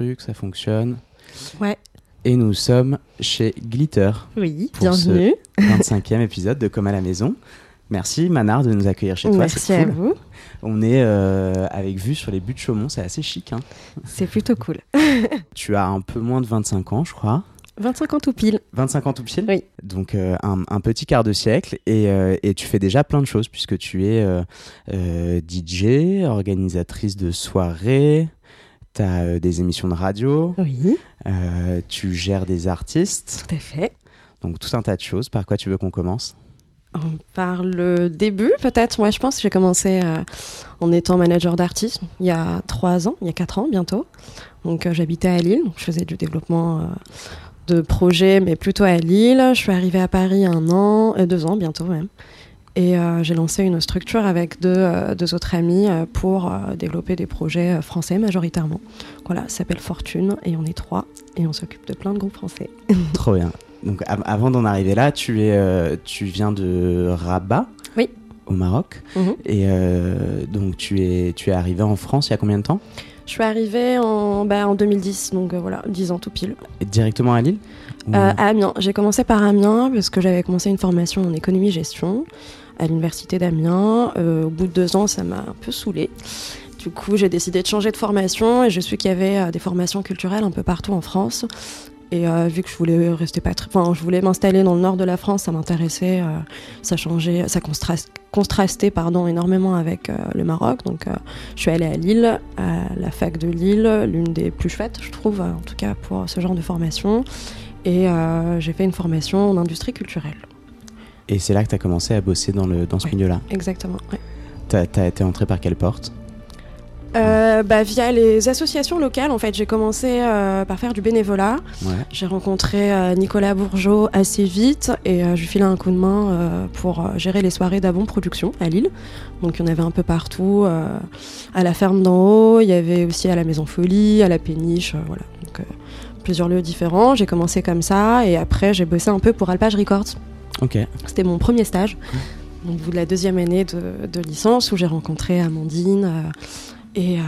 Truc, ça fonctionne. Ouais. Et nous sommes chez Glitter Oui, Pour bienvenue. 25e épisode de Comme à la maison. Merci Manard de nous accueillir chez toi, Merci à cool. vous. On est euh, avec vue sur les buts de Chaumont, c'est assez chic. hein. C'est plutôt cool. Tu as un peu moins de 25 ans, je crois. 25 ans tout pile. 25 ans tout pile Oui. Donc euh, un, un petit quart de siècle et, euh, et tu fais déjà plein de choses puisque tu es DJ, organisatrice de soirées, tu as des émissions de radio, Oui, euh, tu gères des artistes, tout à fait. donc tout un tas de choses. Par quoi tu veux qu'on commence? Par le début, peut-être. Moi, je pense que j'ai commencé euh, en étant manager d'artistes il y a trois ans, il y a quatre ans bientôt. Donc, euh, j'habitais à Lille. Donc, je faisais du développement euh, de projets, mais plutôt à Lille. Je suis arrivée à Paris un an, euh, deux ans bientôt même. Et euh, j'ai lancé une structure avec deux, euh, deux autres amis euh, pour développer des projets français majoritairement. Voilà, ça s'appelle Fortune et on est trois et on s'occupe de plein de groupes français. Trop bien. Donc av- avant d'en arriver là, tu, es, tu viens de Rabat Oui. au Maroc. Mhm. Et euh, donc tu es, tu es arrivé en France il y a combien de temps? Je suis arrivée en, bah, en 2010, donc euh, voilà, 10 ans tout pile. Et Directement à Lille? Ou- Euh, à Amiens. J'ai commencé par Amiens parce que j'avais commencé une formation en économie-gestion à l'université d'Amiens. Euh, au bout de deux ans, ça m'a un peu saoulée. Du coup, j'ai décidé de changer de formation et je suis qu'il y avait euh, des formations culturelles un peu partout en France. Et euh, vu que je voulais rester pas enfin, je voulais m'installer dans le nord de la France, ça m'intéressait, ça changeait, ça contrastait pardon énormément avec le Maroc. Donc, je suis allée à Lille, à la fac de Lille, l'une des plus chouettes, je trouve, en tout cas pour ce genre de formation. Et j'ai fait une formation en industrie culturelle. Et c'est là que tu as commencé à bosser dans, le, dans ce Ouais. milieu-là. Exactement. ouais. Tu as, été entré par quelle porte? Euh, bah, via les associations locales, en fait, j'ai commencé euh, par faire du bénévolat. Ouais. J'ai rencontré euh, Nicolas Bourgeot assez vite et je lui filais un coup de main pour gérer les soirées d'Avon Production à Lille. Donc il y en avait un peu partout, à la ferme d'en haut, il y avait aussi à la Maison Folie, à la Péniche, voilà. Donc plusieurs lieux différents. J'ai commencé comme ça et après j'ai bossé un peu pour Alpage Records. Ok. C'était mon premier stage, au bout de la deuxième année de, de licence, où j'ai rencontré Amandine euh, et, euh,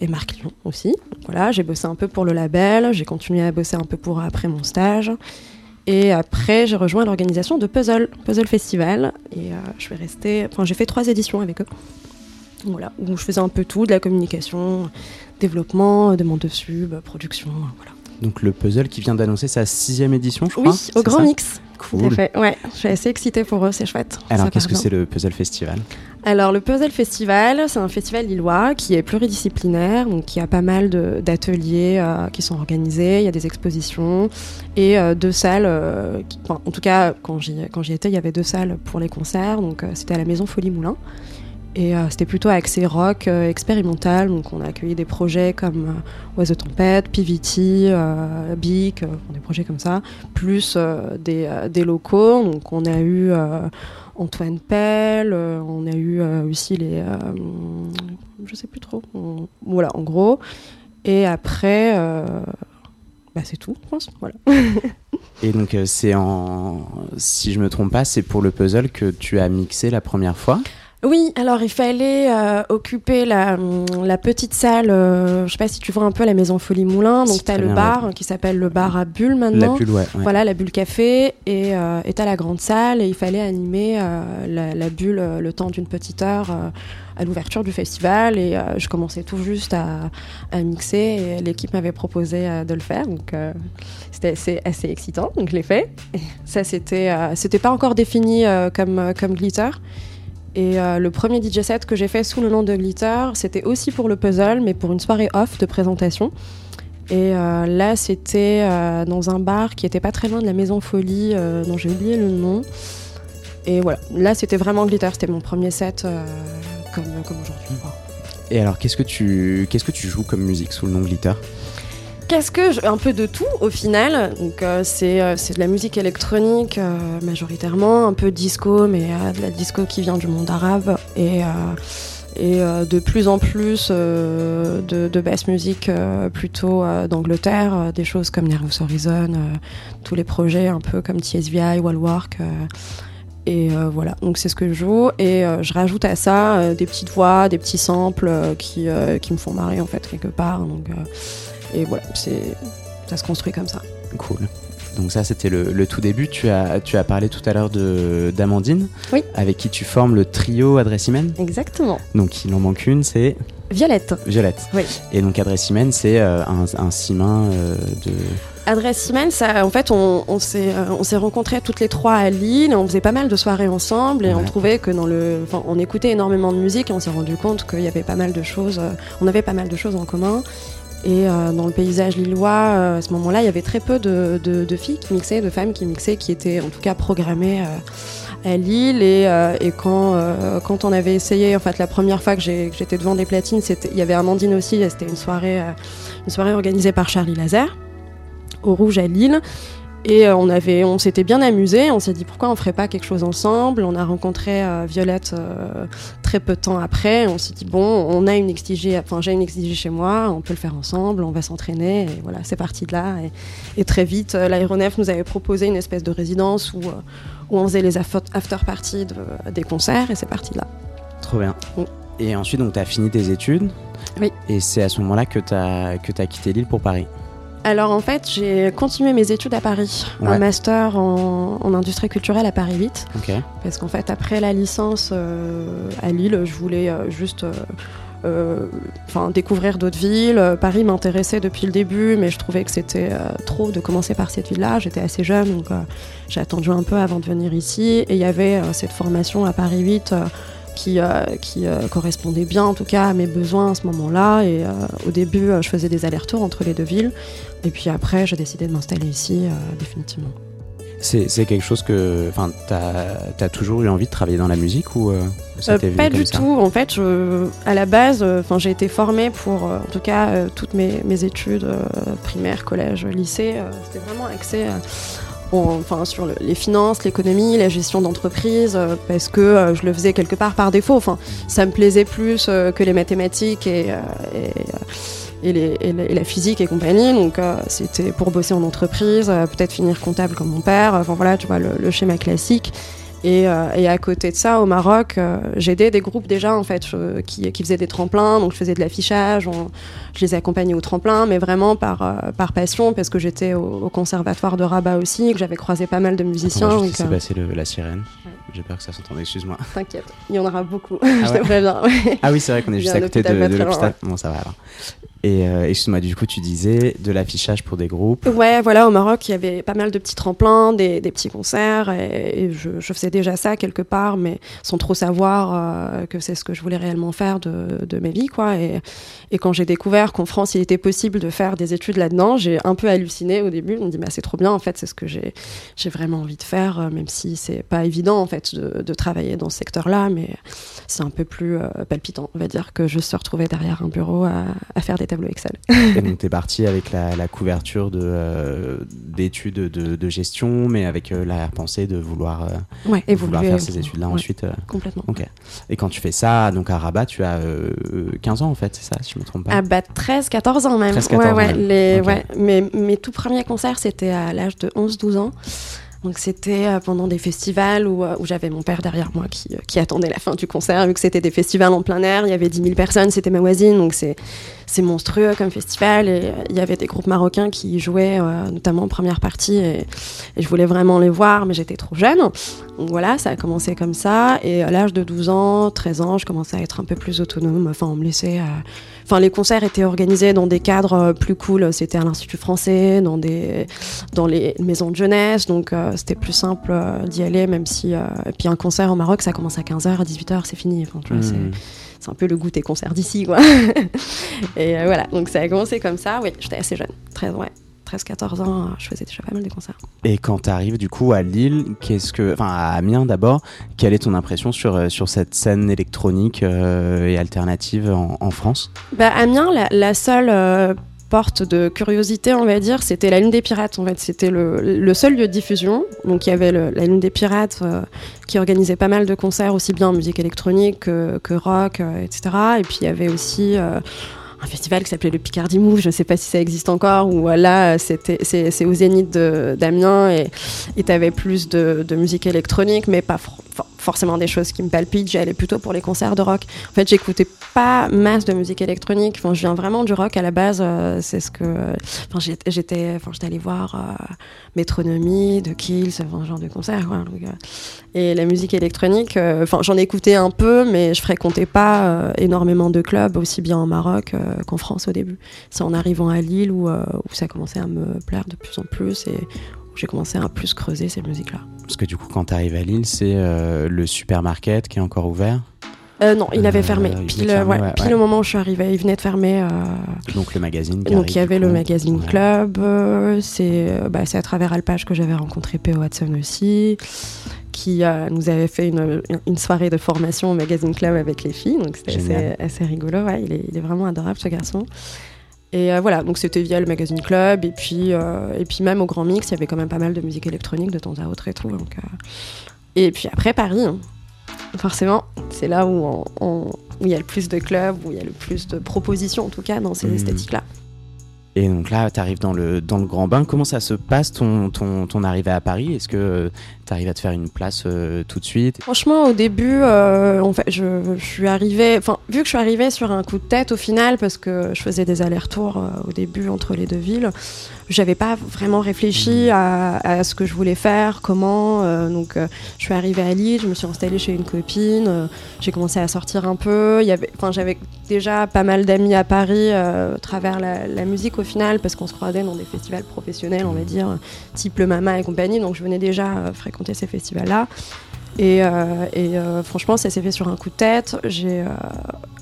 et Marc Lyon aussi. Donc voilà, j'ai bossé un peu pour le label, j'ai continué à bosser un peu pour après mon stage. Et après, j'ai rejoint l'organisation de Puzzle, Puzzle Festival. Et euh, je vais rester. Enfin, j'ai fait trois éditions avec eux. Voilà, où je faisais un peu tout, de la communication, développement, demande de sub, production, voilà. Donc le puzzle qui vient d'annoncer sa sixième édition, je crois. Oui, au Grand ça Mix. Tout à Cool. fait. Ouais, je suis assez excitée pour eux, c'est chouette. Alors qu'est-ce que c'est le puzzle festival? Alors, le Puzzle Festival, c'est un festival lillois qui est pluridisciplinaire, donc qui a pas mal d'ateliers euh, qui sont organisés, il y a des expositions et euh, deux salles. euh, qui- enfin, en tout cas, quand j'y quand j'y étais, il y avait deux salles pour les concerts. Donc, c'était à la Maison Folie Moulin. Et euh, c'était plutôt axé rock euh, expérimental. Donc, on a accueilli des projets comme euh, Oiseau Tempête, PVT, euh, Bic, euh, des projets comme ça, plus des, des locaux. Donc, on a eu. Antoine Pell, on a eu aussi les. je sais plus trop. Voilà, en gros. Et après, bah, c'est tout, je pense. Voilà. Et donc c'est en... Si je me trompe pas, c'est pour le puzzle que tu as mixé la première fois? Oui, alors il fallait euh, occuper la, hum, la petite salle. euh, je sais pas si tu vois un peu la maison Folie Moulin. Donc, tu as le bien, bar qui s'appelle le bar à Bulle La maintenant. bulle, ouais. ouais. Voilà, la bulle café et euh, est à la grande salle et il fallait animer euh, la, la bulle euh, le temps d'une petite heure à l'ouverture du festival et euh, je commençais tout juste à, à mixer et l'équipe m'avait proposé euh, de le faire donc euh, c'était assez, assez excitant donc je l'ai fait. Et ça c'était c'était pas encore défini comme comme glitter. Et euh, le premier DJ set que j'ai fait sous le nom de Glitter, c'était aussi pour le puzzle, mais pour une soirée off de présentation. Et euh, là, c'était euh, dans un bar qui était pas très loin de la Maison Folie, dont j'ai oublié le nom. Et voilà, là, c'était vraiment glitter. C'était mon premier set comme, comme aujourd'hui. Et alors, qu'est-ce que tu qu'est-ce que tu joues comme musique sous le nom Glitter? Qu'est-ce que je... un peu de tout au final. Donc euh, c'est euh, c'est de la musique électronique euh, majoritairement, un peu disco, mais de la disco qui vient du monde arabe et et de plus en plus de, de basse musique euh, plutôt d'Angleterre, des choses comme Nervous Horizon, tous les projets un peu comme TSVI, Wallwork. et voilà, donc c'est ce que je joue. Et je rajoute à ça des petites voix, des petits samples qui, qui me font marrer en fait quelque part. Donc, et voilà, c'est ça se construit comme ça. Cool. Donc ça, c'était le, le tout début. Tu as, tu as parlé tout à l'heure de- d'Amandine, Oui. avec qui tu formes le trio Adressimène. Exactement. Donc il en manque une, c'est Violette. Violette. Oui. Et donc Adressimène, c'est euh, un, un simain euh, de... Adresse email, ça, en fait, on, on s'est euh, on s'est rencontrés toutes les trois à Lille. On faisait pas mal de soirées ensemble et on trouvait que dans le, enfin, on écoutait énormément de musique et on s'est rendu compte qu'il y avait pas mal de choses. euh, on avait pas mal de choses en commun. Et euh, dans le paysage lillois, euh, à ce moment-là, il y avait très peu de, filles qui mixaient, de femmes qui mixaient, qui étaient en tout cas programmées euh, à Lille. Et, quand, quand on avait essayé, en fait, la première fois que j'étais devant des platines, il y avait Amandine aussi. C'était une soirée, une soirée organisée par Charlie Laser au Rouge à Lille. Et euh, on avait, on s'était bien amusé. On s'est dit pourquoi on ferait pas quelque chose ensemble? On a rencontré euh, Violette euh, très peu de temps après. On s'est dit bon, on a une XTG, enfin j'ai une XTG chez moi, on peut le faire ensemble, on va s'entraîner. Et voilà, c'est parti de là. Et, et très vite, l'aéronef nous avait proposé une espèce de résidence où, où on faisait les after, after parties de- des concerts. Et c'est parti de là. Trop bien. Oui. Et ensuite, donc, tu as fini tes études. Oui. Et c'est à ce moment-là que tu as, que as quitté Lille pour Paris. Alors en fait, j'ai continué mes études à Paris, Ouais. un master en, en industrie culturelle à Paris 8. Ok. Parce qu'en fait, après la licence euh, à Lille, je voulais euh, juste euh, euh, découvrir d'autres villes. Paris m'intéressait depuis le début, mais je trouvais que c'était euh, trop de commencer par cette ville-là. J'étais assez jeune, donc euh, j'ai attendu un peu avant de venir ici. Et il y avait cette formation à Paris 8 euh, qui, euh, qui euh, correspondait bien, en tout cas, à mes besoins à ce moment-là. Et euh, au début, je faisais des allers-retours entre les deux villes. Et puis après, j'ai décidé de m'installer ici, définitivement. C'est c'est quelque chose que. Enfin, t'as as toujours eu envie de travailler dans la musique ou euh, ça Euh, pas comme du ça tout. En fait, je- à la base, euh, j'ai été formée pour, en tout cas, toutes mes, mes études primaires, collège, lycée. C'était vraiment axé. En- Enfin, sur le- les finances, l'économie, la gestion d'entreprise, euh, parce que euh, je le faisais quelque part par défaut. Ça me plaisait plus euh, que les mathématiques et, et, la- physique et compagnie. Donc, c'était pour bosser en entreprise, peut-être finir comptable comme mon père. Enfin, voilà, tu vois, le schéma classique. Et, euh, et à côté de ça, au Maroc, euh, j'aidais des groupes déjà en fait je- qui, qui faisaient des tremplins, donc je faisais de l'affichage, on- je les ai accompagnés au tremplin, mais vraiment par, euh, par passion parce que j'étais au, au conservatoire de Rabat aussi, que j'avais croisé pas mal de musiciens. Attends, donc, euh, passé le- la sirène? Ouais. J'ai peur que ça s'entende, excuse-moi. T'inquiète, il y en aura beaucoup. Ah je ouais? te préviens. ouais. Ah oui, c'est vrai qu'on est juste a à côté de, de l'hôpital. Bon, ça va alors. Et euh, du coup, tu disais de l'affichage pour des groupes. Ouais, voilà, au Maroc, il y avait pas mal de petits tremplins, des, petits concerts, et, je, je faisais déjà ça quelque part, mais sans trop savoir euh, que c'est ce que je voulais réellement faire de, de ma vie, quoi. Et, quand j'ai découvert qu'en France, il était possible de faire des études là-dedans, j'ai un peu halluciné au début. On me dit, bah, c'est trop bien, en fait, c'est ce que j'ai, j'ai vraiment envie de faire, euh, même si c'est pas évident, en fait, de, de travailler dans ce secteur-là, mais c'est un peu plus euh, palpitant, on va dire, que juste se retrouver derrière un bureau à, à faire des tableaux Excel. Et donc, t'es parti avec la, la couverture euh, d'études de, de gestion, mais avec euh, l'arrière-pensée de vouloir, de faire ces études-là ouais, ensuite. Complètement. Et quand tu fais ça, donc à Rabat, tu as euh, 15 ans en fait, c'est ça, si je me trompe pas? Ah bah 13, 14 ans même. 13, ouais, 14 ouais, même. les, Ok. ouais. Mes, mes tout premiers concerts, c'était à l'âge de 11-12 ans. Donc c'était euh, pendant des festivals où, euh, où j'avais mon père derrière moi qui, euh, qui attendait la fin du concert, vu que c'était des festivals en plein air, il y avait 10 000 personnes, c'était ma voisine, donc c'est monstrueux comme festival. Et il y avait des groupes marocains qui jouaient, notamment en première partie, et, je voulais vraiment les voir, mais j'étais trop jeune. Donc voilà, ça a commencé comme ça. Et à l'âge de 12 ans, 13 ans, je commençais à être un peu plus autonome. Enfin, on me laissait. Enfin, les concerts étaient organisés dans des cadres euh, plus cool. C'était à l'Institut français, dans, des, dans les maisons de jeunesse. Donc, euh, c'était plus simple euh, d'y aller, même si. euh, et puis, un concert au Maroc, ça commence à 15h, à 18h, c'est fini. Enfin, tu vois, Hmm. c'est un peu le goût des concerts d'ici, quoi. et voilà, donc ça a commencé comme ça. Oui, j'étais assez jeune, 13, ouais, 13-14 ans, je faisais déjà pas mal de concerts. Et quand tu arrives du coup à Lille, qu'est-ce que, enfin à Amiens d'abord, quelle est ton impression sur, euh, sur cette scène électronique euh, et alternative en, en France? Bah, Amiens, la, la seule euh, porte de curiosité, on va dire, c'était la Lune des Pirates. En fait, c'était le, le seul lieu de diffusion. Donc, il y avait le- la Lune des Pirates euh, qui organisait pas mal de concerts, aussi bien en musique électronique que, que rock, euh, etc. Et puis, il y avait aussi euh, un festival qui s'appelait le Picardie Move. Je ne sais pas si ça existe encore. Où là, c'est au Zénith d'Amiens et tu avais plus de, de musique électronique, mais pas for- forcément des choses qui me palpitent. J'y allais plutôt pour les concerts de rock. En fait, j'écoutais pas masse de musique électronique. Enfin, je viens vraiment du rock à la base. euh, c'est ce que. Enfin, j'étais, enfin, j'étais allée voir euh, Métronomie, The Kills, ce genre de concert. Quoi, donc, euh, et la musique électronique, euh, enfin, j'en écoutais un peu, mais je fréquentais pas énormément de clubs, aussi bien en Maroc qu'en France au début. C'est en arrivant à Lille où, ça commençait à me plaire de plus en plus et j'ai commencé à plus creuser ces musiques-là. Parce que du coup, quand tu arrives à Lille, c'est euh, le supermarket qui est encore ouvert? Euh, non, il avait Euh, fermé. il Pile, était fermé, ouais, ouais, pile ouais. au moment où je suis arrivée, il venait de fermer. Donc le magazine. qui Donc il y avait le coup. magazine. Club, c'est bah, c'est à travers Alpage que j'avais rencontré P.O. Watson aussi, qui nous avait fait une, une soirée de formation au magazine Club avec les filles, donc c'était assez, rigolo, ouais, il, est, il est vraiment adorable ce garçon. Et euh, voilà, donc c'était via le magazine Club, et puis, euh, et puis même au Grand Mix, il y avait quand même pas mal de musique électronique de temps à autre et tout. Donc, euh, Et puis après Paris, hein. forcément, c'est là où il y a le plus de clubs, où il y a le plus de propositions en tout cas dans ces Mhm. esthétiques-là. Et donc là, tu arrives dans le, dans le grand bain. Comment ça se passe ton, ton, ton arrivée à Paris? Est-ce que tu arrives à te faire une place euh, tout de suite Franchement, au début, euh, en fait, je, je suis arrivée, enfin, vu que je suis arrivée sur un coup de tête au final, parce que je faisais des allers-retours euh, au début entre les deux villes, j'avais pas vraiment réfléchi à, à ce que je voulais faire, comment. euh, donc, je suis arrivée à Lille, je me suis installée chez une copine, j'ai commencé à sortir un peu. Il y avait, enfin, j'avais déjà pas mal d'amis à Paris à travers la, la musique au final, parce qu'on se croisait dans des festivals professionnels, on va dire, type le Mama et compagnie. Donc, je venais déjà euh, fréquenter ces festivals-là. Et, euh, et, euh, franchement, ça s'est fait sur un coup de tête. J'ai euh,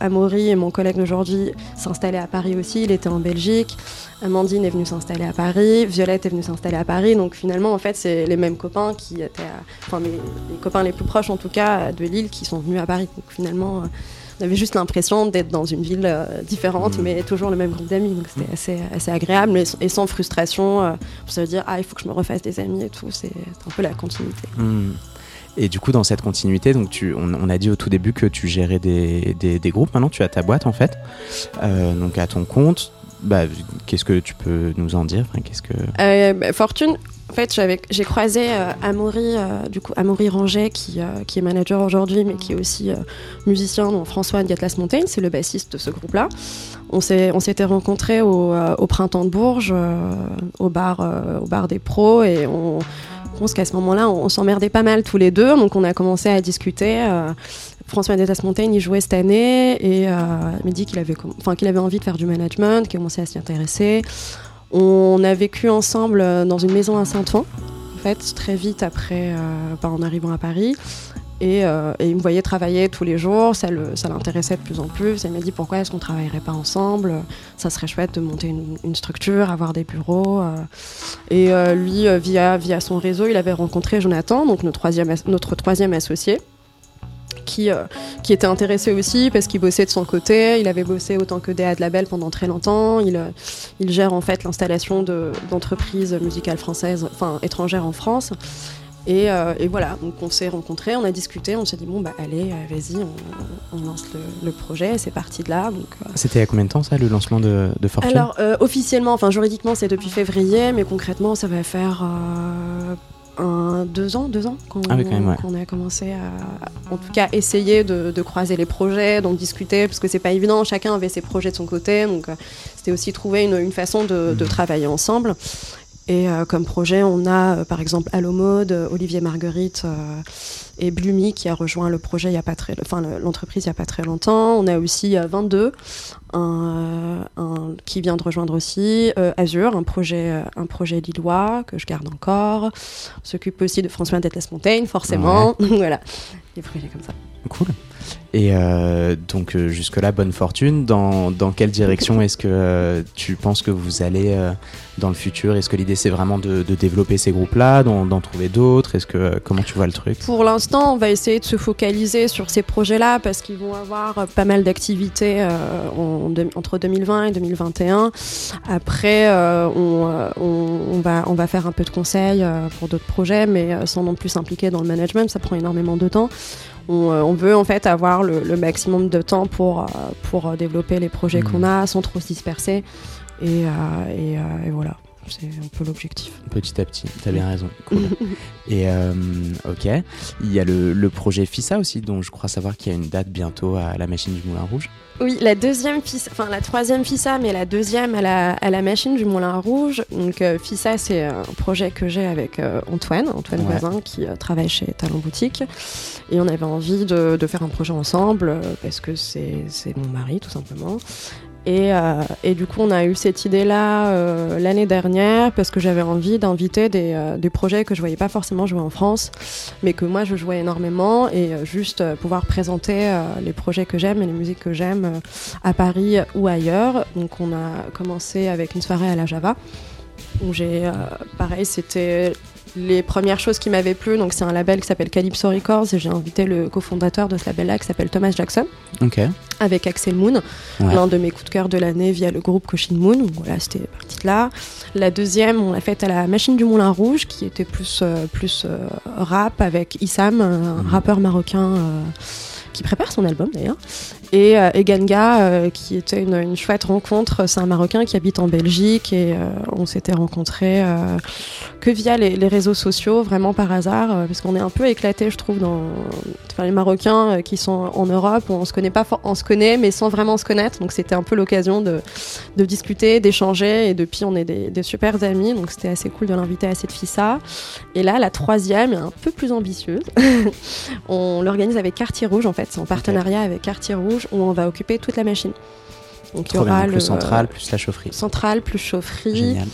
Amaury et mon collègue d'aujourd'hui s'installer à Paris aussi. Il était en Belgique. Amandine est venue s'installer à Paris. Violette est venue s'installer à Paris. Donc finalement, en fait, c'est les mêmes copains qui étaient, enfin mes, les copains les plus proches en tout cas de Lille qui sont venus à Paris. Donc finalement, on avait juste l'impression d'être dans une ville euh, différente, Mhm. mais toujours le même groupe d'amis. Donc c'était assez, assez agréable et, et sans frustration. euh, pour se dire ah il faut que je me refasse des amis et tout. C'est un peu la continuité. Hmm. Et du coup, dans cette continuité, donc tu, on, on a dit au tout début que tu gérais des, des, des groupes. Maintenant, tu as ta boîte en fait, Euh, donc à ton compte. Bah, qu'est-ce que tu peux nous en dire? Enfin, Qu'est-ce que Euh, bah, Fortune, en fait, j'ai croisé euh, Amaury, euh, du coup, Ranget, qui, euh, qui est manager aujourd'hui, mais qui est aussi musicien dans François the Atlas Mountain, c'est le bassiste de ce groupe-là. On s'était rencontrés au, printemps de Bourges, au, bar, au bar des pros, et je pense qu'à ce moment-là, on, s'emmerdait pas mal tous les deux, donc on a commencé à discuter. François Detas Montaigne, il jouait cette année et euh, il m'a dit qu'il avait, qu'il avait envie de faire du management, qu'il commençait à s'y intéresser. On a vécu ensemble euh, dans une maison à Saint-Ouen, en fait, très vite après, euh, bah, en arrivant à Paris. Et, euh, et il me voyait travailler tous les jours, ça, l'intéressait de plus en plus. Il m'a dit pourquoi est-ce qu'on travaillerait pas ensemble? Ça serait chouette de monter une, structure, avoir des bureaux. Et lui, via, son réseau, il avait rencontré Jonathan, donc notre troisième associé. Qui, euh, qui était intéressé aussi parce qu'il bossait de son côté. Il avait bossé autant que DA de Label pendant très longtemps. Il, euh, il gère en fait l'installation de- d'entreprises musicales françaises, enfin étrangères en France. Et, euh, et voilà, donc on s'est rencontrés, on a discuté, on s'est dit bon bah allez, vas-y, on, on lance le, le projet. Et C'est parti de là. C'était a combien de temps ça, le lancement de, de Fortune? Alors, officiellement, enfin juridiquement, c'est depuis février, mais concrètement, ça va faire un, deux ans, deux ans qu'on Ah oui, ouais. qu'on a commencé à, en tout cas, essayer de, de croiser les projets, donc discuter, parce que c'est pas évident, chacun avait ses projets de son côté, donc euh, c'était aussi trouver une, une façon de, de Mhm. travailler ensemble. Et euh, comme projet, on a euh, par exemple Allo Mode, euh, Olivier Marguerite euh, et Blumi qui a rejoint le projet il y a pas très, enfin le- l'entreprise il y a pas très longtemps. On a aussi euh, 22 un, euh, un- qui vient de rejoindre aussi Azure, un projet, un projet lillois que je garde encore. On s'occupe aussi de François Dettes Montaigne, forcément. voilà, des projets comme ça. Cool. Et euh, donc euh, jusque-là, bonne fortune. Dans, dans quelle direction est-ce que euh, tu penses que vous allez euh, dans le futur? Est-ce que l'idée c'est vraiment de, de développer ces groupes-là, d'en, trouver d'autres? Est-ce que euh, comment tu vois le truc? Pour l'instant, on va essayer de se focaliser sur ces projets-là parce qu'ils vont avoir pas mal d'activités en- entre 2020 et 2021. Après, on, on, on va, on va faire un peu de conseils pour d'autres projets, mais sans non plus s'impliquer dans le management, ça prend énormément de temps. On, euh, on veut en fait avoir le, le maximum de temps pour, euh, pour euh, développer les projets Mhm. qu'on a sans trop se disperser. Et, et, et voilà, c'est un peu l'objectif. Petit à petit, t'as bien raison. Cool. Et euh, ok, il y a le, le projet FISA aussi, dont je crois savoir qu'il y a une date bientôt à la machine du Moulin Rouge. Oui, la deuxième FISA, enfin la troisième FISA, mais la deuxième à la, à la machine du Moulin Rouge. Donc euh, FISA, c'est un projet que j'ai avec euh, Antoine, Antoine Ouais. Voisin, qui travaille chez Talent Boutique. Et on avait envie de, de faire un projet ensemble, parce que c'est mon mari, tout simplement. Et, euh, et du coup, on a eu cette idée-là euh, l'année dernière parce que j'avais envie d'inviter des, euh, des projets que je voyais pas forcément jouer en France, mais que moi je jouais énormément et juste pouvoir présenter les projets que j'aime et les musiques que j'aime à Paris ou ailleurs. Donc, on a commencé avec une soirée à la Java où j'ai, pareil, c'était les premières choses qui m'avaient plu. Donc, c'est un label qui s'appelle Calypso Records et j'ai invité le cofondateur de ce label-là qui s'appelle Thomas Jackson avec Axel Moon, Ouais. l'un de mes coups de cœur de l'année via le groupe Cochin Moon. Donc voilà, c'était parti de là. La deuxième, on l'a faite à la Machine du Moulin Rouge, qui était plus, euh, plus euh, rap avec Issam, un Mhm. rappeur marocain euh, qui prépare son album d'ailleurs. Et, euh, et Ganga, euh, qui était une, une chouette rencontre. C'est un Marocain qui habite en Belgique et euh, on s'était rencontrés que via les, les réseaux sociaux, vraiment par hasard, parce qu'on est un peu éclaté, je trouve, dans enfin, les Marocains qui sont en Europe. On se connaît pas, on se connaît, mais sans vraiment se connaître. Donc c'était un peu l'occasion de, de discuter, d'échanger. Et depuis, on est des, des super amis. Donc c'était assez cool de l'inviter à cette FISA. Et là, la troisième est un peu plus ambitieuse. on l'organise avec Quartier Rouge, en fait. C'est en partenariat avec Quartier Rouge, où on va occuper toute la machine. Donc il y bien. aura Donc, le le central plus la chaufferie. central plus chaufferie. Génial.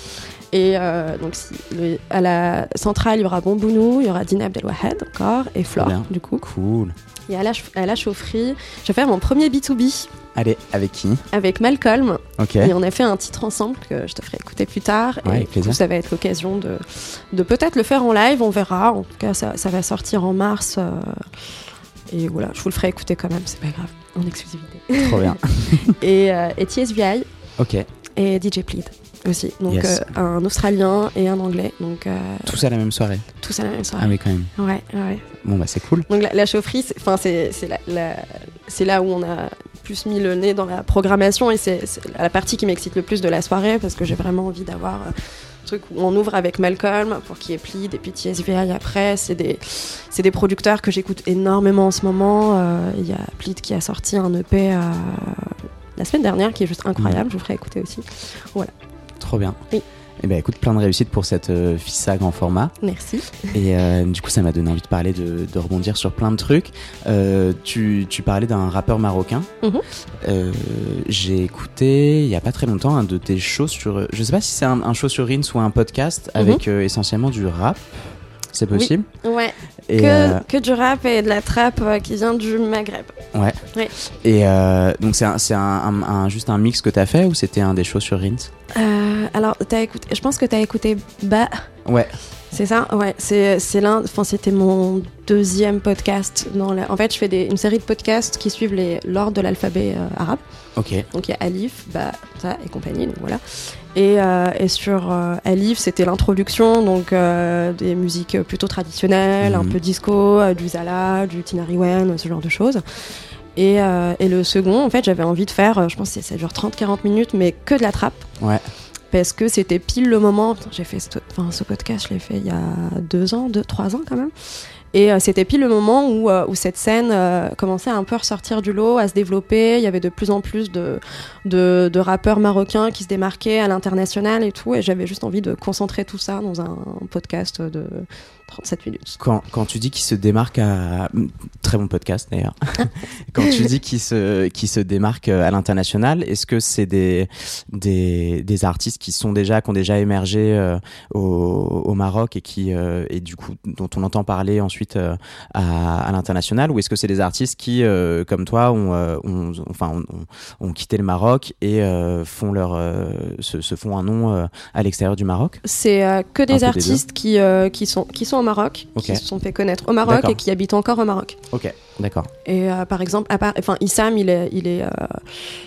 Et euh, donc, si, le- à la centrale, il y aura Bombounou, il y aura Dina Abdelwahed encore, et Flore, bien. du coup. Cool. Et à la, ch- à la chaufferie, je vais faire mon premier B2B Allez, avec qui? Avec Malcolm. Ok. Et on a fait un titre ensemble que je te ferai écouter plus tard. Ouais, et avec du coup, plaisir. ça va être l'occasion de, de peut-être le faire en live, on verra. En tout cas, ça, ça va sortir en mars. euh, et voilà, je vous le ferai écouter quand même, c'est pas grave, en exclusivité. Trop bien. et, euh, et TSVI Ok. et DJ Plead aussi. Donc Yes. euh, un Australien et un Anglais. Donc euh, Tout ça la même soirée. tous à la même soirée. Ah oui, quand même. Ouais, ouais. Bon, bah, c'est cool. Donc la, la chaufferie, c'est- enfin c'est c'est la- la- c'est là où on a plus mis le nez dans la programmation et c'est la partie qui m'excite le plus de la soirée parce que j'ai vraiment envie d'avoir euh, truc où on ouvre avec Malcolm pour qu'il ait Plead et puis TSVI après. C'est des, c'est des producteurs que j'écoute énormément en ce moment. Euh, Il y a Plead qui a sorti un EP euh, la semaine dernière qui est juste incroyable. Je vous ferai écouter aussi. Trop bien. Oui. Et ben écoute, plein de réussite pour cette euh, FISA grand format. Merci. Et euh, du coup, ça m'a donné envie de parler, de, de rebondir sur plein de trucs. Euh, tu, tu parlais d'un rappeur marocain. Mhm. Euh, J'ai écouté il y a pas très longtemps un de tes shows sur. Je sais pas si c'est un, un show sur Rins ou un podcast Mhm. avec essentiellement du rap. C'est possible. Ouais. Et, que, euh, que du rap et de la trappe euh, qui vient du Maghreb. ouais. Ouais. Et euh, donc c'est un, juste un mix que t'as fait ou c'était un des shows sur Euh, alors, t'as écouté, je pense que tu as écouté Ba, Ouais. C'est ça Ouais, c'est, c'est l'un, enfin, c'était mon deuxième podcast. Dans la, en fait, je fais des, une série de podcasts qui suivent les, l'ordre de l'alphabet euh, arabe. Ok. Donc, il y a Alif, Ba, Ta et compagnie, donc voilà. Et, euh, et sur euh, Alif, c'était l'introduction, donc des musiques plutôt traditionnelles, un Mhm. peu disco, du Zala, du Tinariwen, ce genre de choses. Et, et le second, en fait, j'avais envie de faire, je pense que ça dure 30-40 minutes, mais que de la trappe Ouais. Parce que c'était pile le moment. J'ai fait ce, enfin, ce podcast, je l'ai fait il y a deux ans, deux, trois ans quand même. Et euh, c'était pile le moment où, euh, cette scène euh, commençait à un peu ressortir du lot, à se développer. Il y avait de plus en plus de rappeurs marocains qui se démarquaient à l'international et tout. Et j'avais juste envie de concentrer tout ça dans un podcast de 37 minutes. Quand, quand tu dis qu'il se démarque à très bon podcast d'ailleurs. quand tu dis qu'il se qu'il se démarque à l'international, est-ce que c'est des, des des artistes qui sont déjà qui ont déjà émergé euh, au, au Maroc et qui euh, et du coup dont on entend parler ensuite euh, à, à l'international? Ou est-ce que c'est des artistes qui euh, comme toi ont, euh, ont enfin ont, ont- quitté le Maroc et euh, font leur se, se font un nom à l'extérieur du Maroc? C'est que des des artistes qui, euh, qui, sont, qui sont au Maroc, qui se sont fait connaître au Maroc et qui habitent encore au Maroc. Ok, d'accord. Et euh, par exemple, à part, enfin, Issam, il est, il, est, euh,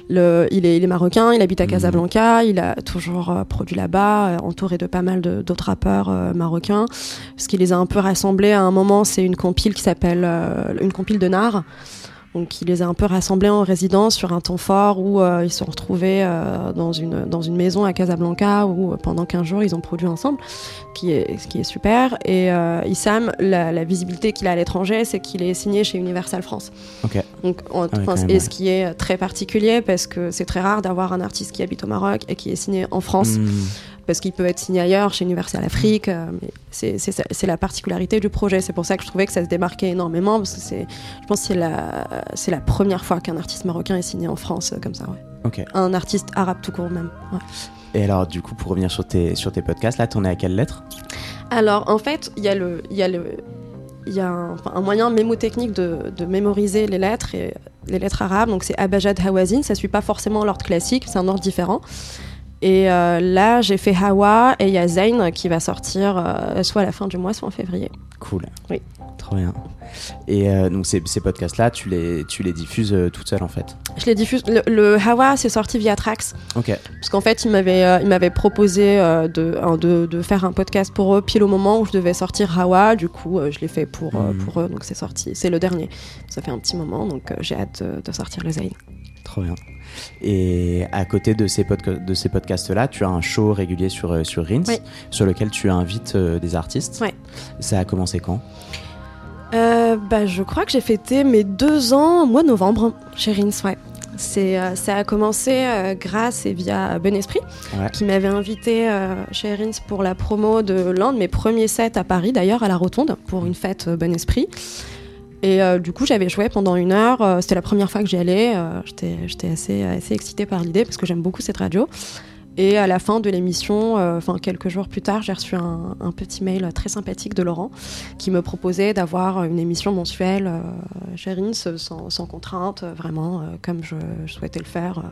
le, il, est, il est marocain, il habite à Mhm. Casablanca, il a toujours euh, produit là-bas, entouré de pas mal d'autres rappeurs marocains. Ce qui les a un peu rassemblés à un moment, c'est une compile qui s'appelle une compile de Nard. Donc, il les a un peu rassemblés en résidence sur un temps fort où euh, ils se sont retrouvés euh, dans, une, dans une maison à Casablanca où euh, pendant 15 jours ils ont produit ensemble, qui est, ce qui est super. Et Issam, la, la visibilité qu'il a à l'étranger, c'est qu'il est signé chez Universal France. Ok. Donc, en- Ah oui, même, et ouais. ce qui est très particulier parce que c'est très rare d'avoir un artiste qui habite au Maroc et qui est signé en France Hmm. Parce qu'il peut être signé ailleurs chez Universal Afrique. euh, c'est- la particularité du projet. C'est pour ça que je trouvais que ça se démarquait énormément parce que je pense que c'est la, première fois qu'un artiste marocain est signé en France euh, comme ça. Ouais. Ok. Un artiste arabe tout court même. ouais. Et alors, du coup, pour revenir sur tes, sur tes podcasts, là, t'en es à quelle lettre? Alors, en fait, il y a le, il y a le, il y a un, moyen mémotechnique de, de mémoriser les lettres et les lettres arabes. Donc, c'est Abajad Hawazin. Ça suit pas forcément l'ordre classique, c'est un ordre différent. Et euh, là, j'ai fait Hawa et il y a Zayn qui va sortir euh, soit à la fin du mois, soit en février. Cool. Oui. Trop bien. Et euh, donc, ces, ces podcasts-là, tu les, tu les diffuses toute seule, en fait? Je les diffuse. Le, le Hawa, c'est sorti via Trax. Ok. Parce qu'en fait, ils m'avaient ils m'avaient proposé de, de, de faire un podcast pour eux pile au moment où je devais sortir Hawa. Du coup, je l'ai fait pour, Mhm. pour eux. Donc, c'est sorti. C'est le dernier. Ça fait un petit moment. Donc, j'ai hâte de, de sortir les Zayn. Trop bien. Et à côté de ces, de ces podcasts-là, tu as un show régulier sur, euh, sur Rins, Oui. sur lequel tu invites euh, des artistes. Ouais. Ça a commencé quand? Euh, bah, je crois que j'ai fêté mes deux ans au mois de novembre chez Rins. Ouais. C'est, euh, ça a commencé grâce et via Ben Esprit, Ouais. qui m'avait invité chez Rins pour la promo de l'un de mes premiers sets à Paris, d'ailleurs à la Rotonde, pour une fête Ben Esprit. Et euh, du coup, j'avais joué pendant une heure. euh, C'était la première fois que j'y allais. euh, J'étais assez, assez excitée par l'idée parce que j'aime beaucoup cette radio. Et à la fin de l'émission, euh, enfin quelques jours plus tard, j'ai reçu un, un petit mail très sympathique de Laurent qui me proposait d'avoir une émission mensuelle chez Rins sans, sans contrainte, vraiment comme je, je souhaitais le faire.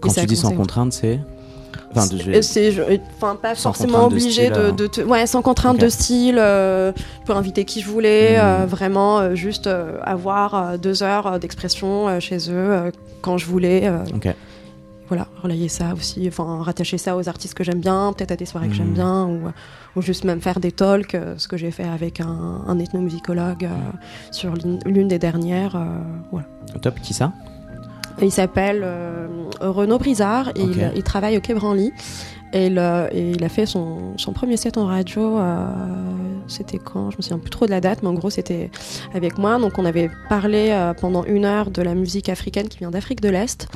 Quand tu dis sans contrainte, c'est? Enfin, pas forcément contrainte de obligé style, de, euh. de te- ouais sans contrainte de style euh, je peux inviter qui je voulais Mhm. euh, vraiment euh, juste avoir deux heures d'expression chez eux quand je voulais voilà relayer ça aussi enfin rattacher ça aux artistes que j'aime bien peut-être à des soirées que j'aime Mhm. bien ou, ou juste même faire des talks ce que j'ai fait avec un, un ethnomusicologue euh, sur l'une des dernières voilà Top, qui ça? Il s'appelle euh, Renaud Brizard et il, il travaille au Quai Branly. Et il, et il a fait son, son premier set en radio, euh, c'était quand? Je me souviens plus trop de la date, mais en gros c'était avec moi. Donc on avait parlé euh, pendant une heure de la musique africaine qui vient d'Afrique de l'Est,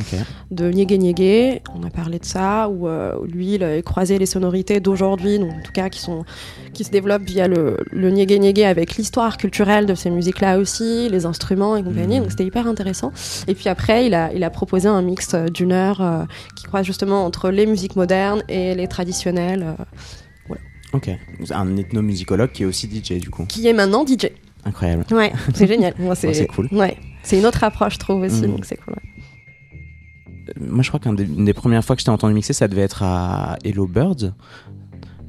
de Niégué Niégué. On a parlé de ça, où euh, lui il a croisé les sonorités d'aujourd'hui, donc en tout cas qui, sont, qui se développent via le, le Niégué Niégué avec l'histoire culturelle de ces musiques-là aussi, les instruments et compagnie. Mhm. Donc c'était hyper intéressant. Et puis après, il a, il a proposé un mix euh, d'une heure euh, qui croise justement entre les musiques modernes et les traditionnelles, Ok. Un ethnomusicologue qui est aussi DJ, du coup. qui est maintenant DJ. Incroyable. Ouais, c'est génial. Moi, c'est cool. Ouais, c'est une autre approche, je trouve aussi, Mhm. donc c'est cool. ouais. Euh, Moi, je crois qu'une des, premières fois que je t'ai entendu mixer, ça devait être à Hello Birds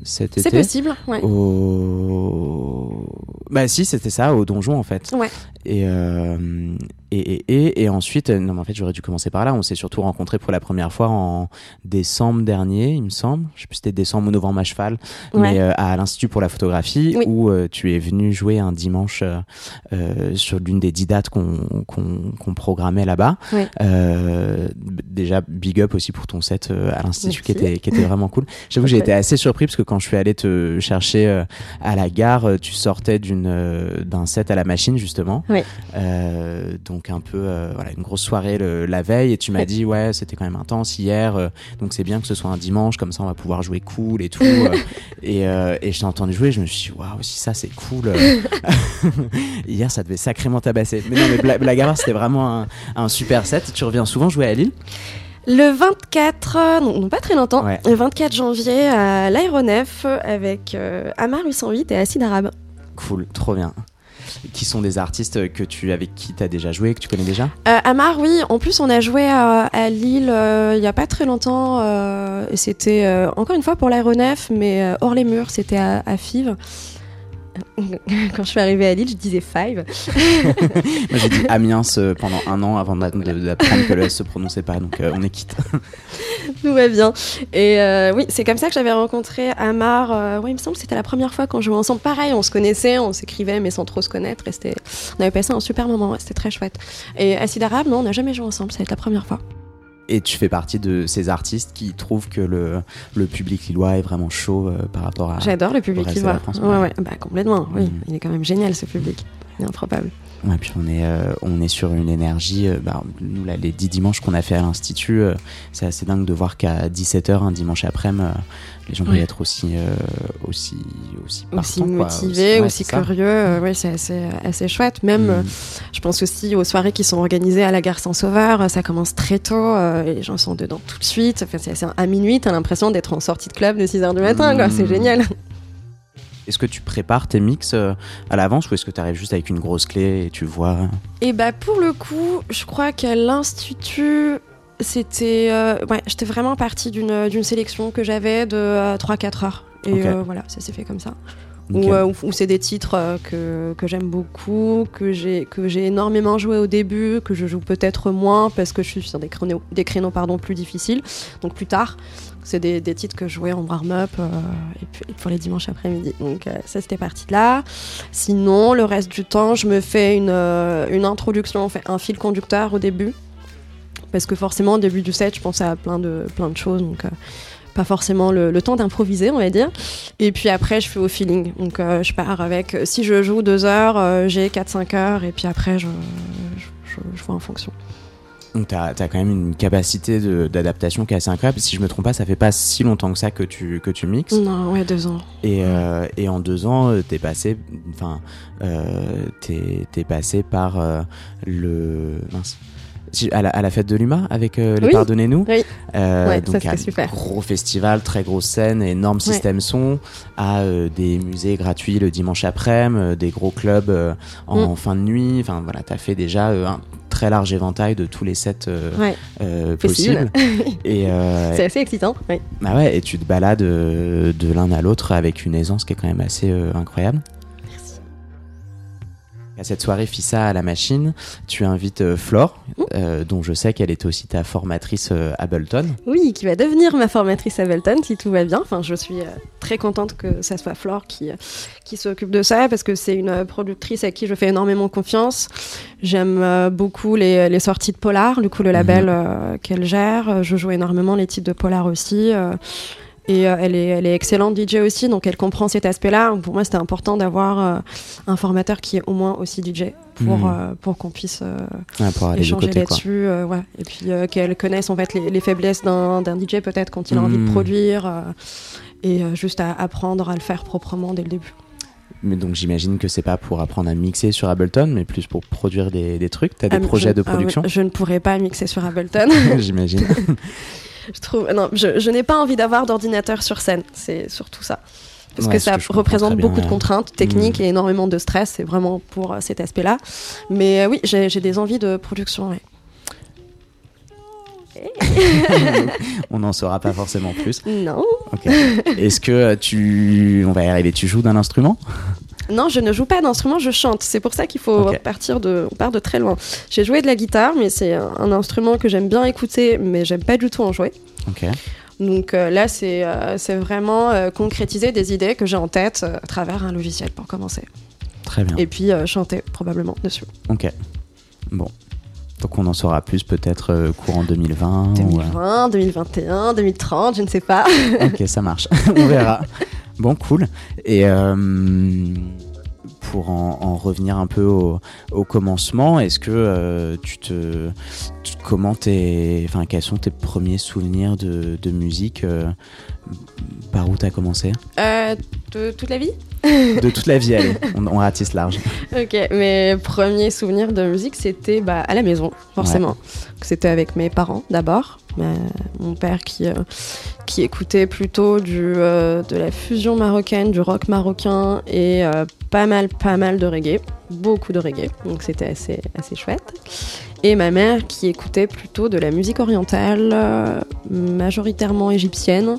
cet C'est possible, ouais. Au... Bah si, c'était ça, au donjon en fait. Ouais. Et, euh, et, et, et, ensuite, euh, non mais en fait j'aurais dû commencer par là, on s'est surtout rencontrés pour la première fois en décembre dernier, il me semble. Je sais plus si c'était décembre ou novembre à cheval, Ouais. mais euh, à l'Institut pour la photographie, Oui. où euh, tu es venu jouer un dimanche euh, euh, sur l'une des dix dates qu'on qu'on qu'on programmait là-bas. Ouais. Euh, déjà, big up aussi pour ton set à l'Institut qui était, qui était vraiment cool. J'avoue, j'ai Ouais. été assez surpris parce que quand je suis allé te chercher à la gare, tu sortais d'une d'un set à la machine justement. Oui. Euh, donc un peu, euh, voilà, une grosse soirée le- la veille. Et tu m'as dit, ouais, c'était quand même intense hier. euh, donc c'est bien que ce soit un dimanche, comme ça on va pouvoir jouer cool et tout. et et je t'ai entendu jouer, je me suis dit, waouh, si ça c'est cool. hier ça devait sacrément tabasser. Mais non, mais bla- part, c'était vraiment un, un super set. Tu reviens souvent jouer à Lille? Le 24, euh, non, non, pas très longtemps, Ouais. le 24 janvier à l'Aéronef avec euh, Amar 808 et Acide Arabe. Cool, trop bien. Qui sont des artistes que tu, avec qui tu as déjà joué, que tu connais déjà Euh, Amar, oui, en plus on a joué à, Lille euh, il y a pas très longtemps euh, c'était encore une fois pour l'Aéronef, mais hors les murs, c'était à Fives. Quand je suis arrivée à Lille, je disais Five. Moi j'ai dit Amiens euh, pendant un an avant d'apprendre que le S se prononçait pas, donc euh, on est quitte. Tout va bien. Et euh, oui, c'est comme ça que j'avais rencontré Amar. euh, ouais, il me semble que c'était la première fois qu'on jouait ensemble. Pareil, on se connaissait, on s'écrivait, mais sans trop se connaître. Et on avait passé un super moment. ouais, c'était très chouette. Et Acide Arabe, non, on n'a jamais joué ensemble. Ça va être la première fois. Et tu fais partie de ces artistes qui trouvent que le, le public lillois est vraiment chaud euh, par rapport à. J'adore le public France, ouais, ouais. bah complètement. Oui, Mm. il est quand même génial ce public. Il est improbable. Ouais, puis on est, euh, on est sur une énergie. euh, bah, nous, là, les 10 dimanches qu'on a fait à l'Institut, euh, c'est assez dingue de voir qu'à 17h, un dimanche après-midi, les gens peuvent Ouais. être aussi, aussi, aussi, aussi partants, quoi. motivé, ouais, aussi curieux. ouais, c'est assez, assez chouette. Même, Mm. je pense aussi aux soirées qui sont organisées à la gare Saint-Sauveur. Ça commence très tôt et les gens sont dedans tout de suite. Enfin, c'est, à minuit, t'as l'impression d'être en sortie de club de 6h du matin. C'est Mm. génial. Est-ce que tu prépares tes mix euh, à l'avance ou est-ce que tu arrives juste avec une grosse clé et tu vois Et bah pour le coup, je crois qu'à l'institut, c'était, euh, ouais, j'étais vraiment partie d'une, d'une sélection que j'avais de euh, 3-4 heures. Et euh, voilà, ça s'est fait comme ça. Ou, euh, ou- c'est des titres euh, que, que j'aime beaucoup, que j'ai, que j'ai énormément joué au début, que je joue peut-être moins parce que je suis sur des créneaux, des créneaux pardon, plus difficiles, donc plus tard. C'est des, des titres que je jouais en warm-up euh, et puis pour les dimanches après-midi. Donc euh, ça, c'était parti de là. Sinon, le reste du temps, je me fais une, euh, une introduction, un fil conducteur au début. Parce que forcément, au début du set, je pensais à plein de, plein de choses. Donc, pas forcément le, le temps d'improviser, on va dire. Et puis après, je fais au feeling. Donc, euh, je pars avec. Si je joue deux heures, euh, j'ai 4-5 heures. Et puis après, je, je, je- je vois en fonction. Donc tu as, quand même une capacité d'adaptation qui est assez incroyable. Si je me trompe pas, ça fait pas si longtemps que ça que tu, que tu mixes. Non, ouais, deux ans. Et, euh, et en deux ans, euh, t'es passé, enfin, euh, t'es t'es passé par euh, le mince. À la, à la fête de l'UMA avec euh, les Oui. Pardonnez-nous. Oui. Euh, Ouais, donc un super. gros festival, très grosse scène, énorme système son, à euh, des musées gratuits le dimanche après-midi, euh, des gros clubs en, Mm. fin de nuit. Enfin voilà, t'as fait déjà un très large éventail de tous les sets Ouais, possibles. et, c'est assez excitant. Bah ouais, et tu te balades de l'un à l'autre avec une aisance qui est quand même assez incroyable. À cette soirée FISA à la machine, tu invites euh, Flore, Mmh. euh, dont je sais qu'elle était aussi ta formatrice euh, à Ableton. Oui, qui va devenir ma formatrice à Belton si tout va bien. Enfin, je suis très contente que ça soit Flore qui, qui s'occupe de ça parce que c'est une productrice à qui je fais énormément confiance. J'aime beaucoup les, les sorties de Polar, du coup le label euh, qu'elle gère. Je joue énormément les titres de Polar aussi. euh, et euh, elle, est, elle est excellente DJ aussi, donc elle comprend cet aspect-là. Pour moi, c'était important d'avoir euh, un formateur qui est au moins aussi DJ pour, Mhm. euh, pour qu'on puisse pour échanger là-dessus, ouais. Et puis qu'elle connaisse en fait les, les faiblesses d'un DJ peut-être quand il a envie de Mm. produire et juste à apprendre à le faire proprement dès le début. Mais donc j'imagine que c'est pas pour apprendre à mixer sur Ableton, mais plus pour produire des, des trucs. T'as des Ah, projets je- de ah production Je ne pourrais pas mixer sur Ableton. J'imagine. je trouve, non, je, je n'ai pas envie d'avoir d'ordinateur sur scène. C'est surtout ça. Parce Ouais, que ça que représente bien, beaucoup de contraintes techniques Mm. et énormément de stress. C'est vraiment pour euh, cet aspect-là. Mais euh, oui, j'ai des envies de production. ouais. On n'en saura pas forcément plus. Non. Est-ce que euh, tu, on va y arriver, tu joues d'un instrument? Non, je ne joue pas d'instrument, je chante. C'est pour ça qu'il faut partir de, on part de très loin. J'ai joué de la guitare, mais c'est un, un instrument que j'aime bien écouter, mais j'aime pas du tout en jouer. Ok. Donc euh, là, c'est euh, vraiment euh, concrétiser des idées que j'ai en tête à travers un logiciel pour commencer. Très bien. Et puis chanter probablement dessus. Ok. Bon. Donc on en saura plus peut-être courant 2020. ou, euh, 2020, 2021, 2030, je ne sais pas. Ok, ça marche. On verra. Bon, cool. Et euh, pour en, en revenir un peu au, au commencement, est-ce que euh, tu te, tu- comment t'es, enfin, quels sont tes premiers souvenirs de, de musique euh, Par où t'as commencé? Euh, de toute la vie? De toute la vie, allez, on, on ratisse large. Ok, mes premiers souvenirs de musique, c'était bah, à la maison, forcément. C'était avec mes parents d'abord. Ma- Mon père qui, euh, qui écoutait plutôt du, euh, de la fusion marocaine, du rock marocain et euh, pas mal, pas mal de reggae. Beaucoup de reggae, donc c'était assez, assez chouette. Et ma mère qui écoutait plutôt de la musique orientale, majoritairement égyptienne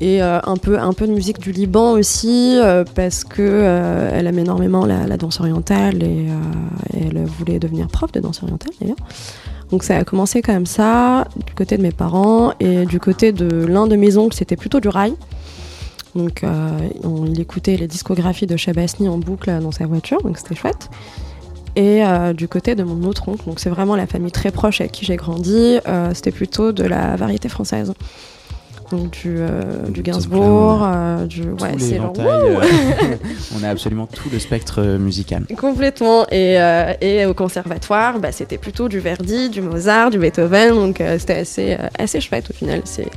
et un peu un peu de musique du Liban aussi parce que elle aime énormément la, la danse orientale et elle voulait devenir prof de danse orientale d'ailleurs. Donc ça a commencé comme ça du côté de mes parents et du côté de l'un de mes oncles c'était plutôt du rail. Donc euh, on, il écoutait les discographies de Chabasni en boucle dans sa voiture donc c'était chouette. Et euh, du côté de mon autre oncle, donc c'est vraiment la famille très proche avec qui j'ai grandi, euh, c'était plutôt de la variété française. Donc du, euh, du Donc, Gainsbourg, euh, du... Ouais, c'est genre... euh, on a absolument tout le spectre musical. Complètement. Et, et au conservatoire, bah, c'était plutôt du Verdi, du Mozart, du Beethoven. Donc c'était assez, assez chouette au final. C'est,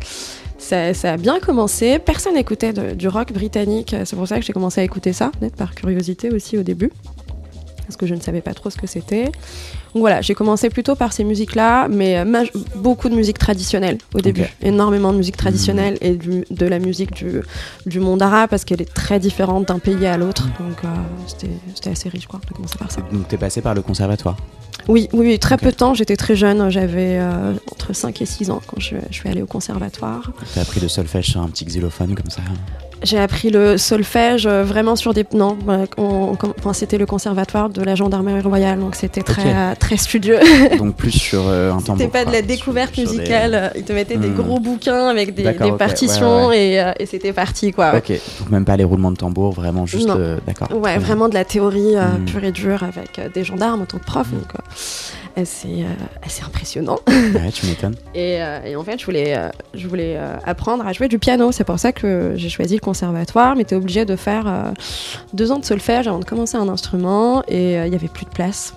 ça, ça a bien commencé. Personne n'écoutait du rock britannique. C'est pour ça que j'ai commencé à écouter ça, peut-être par curiosité aussi au début. Parce que je ne savais pas trop ce que c'était. Donc voilà, j'ai commencé plutôt par ces musiques-là, mais euh, beaucoup de musique traditionnelle au début. Énormément de musique traditionnelle et du- de la musique du, du monde arabe parce qu'elle est très différente d'un pays à l'autre. Donc euh, c'était assez riche quoi, de commencer par ça. Donc t'es passé par le conservatoire. Oui, oui, oui, très peu de temps. J'étais très jeune. J'avais euh, entre 5 et 6 ans quand je, je suis allée au conservatoire. T'as appris le solfège sur un petit xylophone comme ça. J'ai appris le solfège euh, vraiment sur des. Non, on- on- enfin, c'était le conservatoire de la gendarmerie royale, donc c'était très, euh, très studieux. Donc plus sur euh, un tambour. C'était pas de la découverte Sur- sur des- musicale. euh, Ils te mettaient des Hmm. gros bouquins avec des, partitions ouais, et, et c'était parti, quoi. Ok, donc même pas les roulements de tambour, vraiment juste. Euh, D'accord. Ouais, bien. vraiment de la théorie euh, Hmm. pure et dure avec des gendarmes en tant que prof. Donc, euh, assez, euh, assez impressionnant. Ouais, tu m'étonnes. Et, euh, et en fait, je voulais, euh, je voulais apprendre à jouer du piano. C'est pour ça que j'ai choisi le conservatoire. Mais t'es obligé de faire deux ans de solfège avant de commencer un instrument. Et il y avait plus de place